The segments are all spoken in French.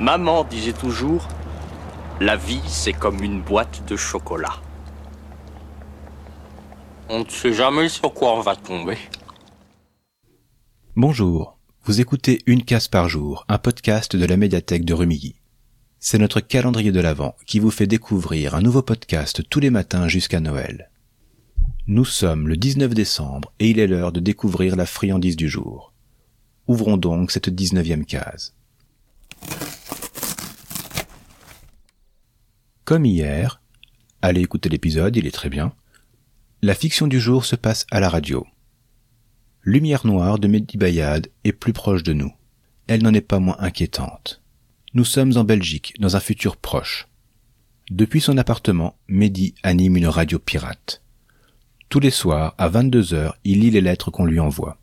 Maman disait toujours, la vie c'est comme une boîte de chocolat. On ne sait jamais sur quoi on va tomber. Bonjour, vous écoutez Une case par jour, un podcast de la médiathèque de Rumilly. C'est notre calendrier de l'Avent qui vous fait découvrir un nouveau podcast tous les matins jusqu'à Noël. Nous sommes le 19 décembre et il est l'heure de découvrir la friandise du jour. Ouvrons donc cette 19e case. Comme hier, allez écouter l'épisode, il est très bien, la fiction du jour se passe à la radio. Lumière noire de Mehdi Bayad est plus proche de nous. Elle n'en est pas moins inquiétante. Nous sommes en Belgique, dans un futur proche. Depuis son appartement, Mehdi anime une radio pirate. Tous les soirs, à 22 heures, il lit les lettres qu'on lui envoie.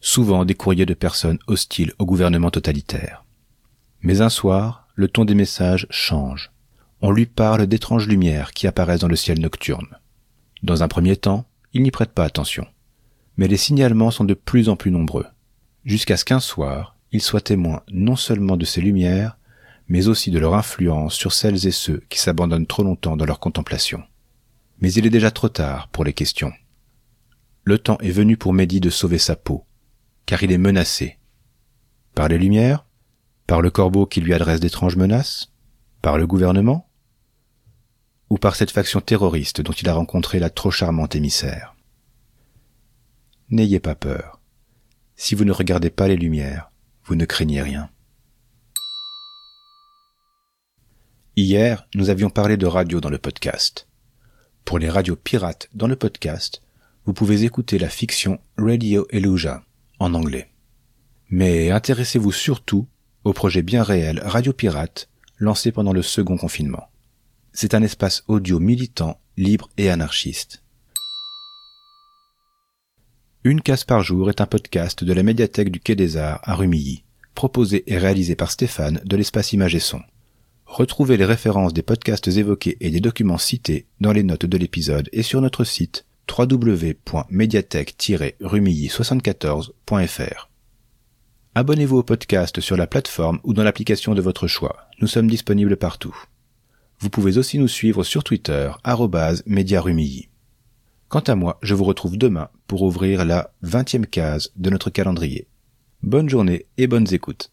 Souvent des courriers de personnes hostiles au gouvernement totalitaire. Mais un soir, le ton des messages change. On lui parle d'étranges lumières qui apparaissent dans le ciel nocturne. Dans un premier temps, il n'y prête pas attention. Mais les signalements sont de plus en plus nombreux. Jusqu'à ce qu'un soir, il soit témoin non seulement de ces lumières, mais aussi de leur influence sur celles et ceux qui s'abandonnent trop longtemps dans leur contemplation. Mais il est déjà trop tard pour les questions. Le temps est venu pour Mehdi de sauver sa peau, car il est menacé. Par les lumières? Par le corbeau qui lui adresse d'étranges menaces? Par le gouvernement Ou par cette faction terroriste dont il a rencontré la trop charmante émissaire? N'ayez pas peur. Si vous ne regardez pas les lumières, vous ne craignez rien. Hier, nous avions parlé de radio dans le podcast. Pour les radios pirates dans le podcast, vous pouvez écouter la fiction Radio Eluja en anglais. Mais intéressez-vous surtout au projet bien réel Radio Pirate lancé pendant le second confinement. C'est un espace audio militant, libre et anarchiste. Une case par jour est un podcast de la médiathèque du Quai des Arts à Rumilly, proposé et réalisé par Stéphane de l'espace Image et Son. Retrouvez les références des podcasts évoqués et des documents cités dans les notes de l'épisode et sur notre site www.mediathèque-rumilly74.fr. Abonnez-vous au podcast sur la plateforme ou dans l'application de votre choix. Nous sommes disponibles partout. Vous pouvez aussi nous suivre sur Twitter, @mediarumilly. Quant à moi, je vous retrouve demain pour ouvrir la 20e case de notre calendrier. Bonne journée et bonnes écoutes.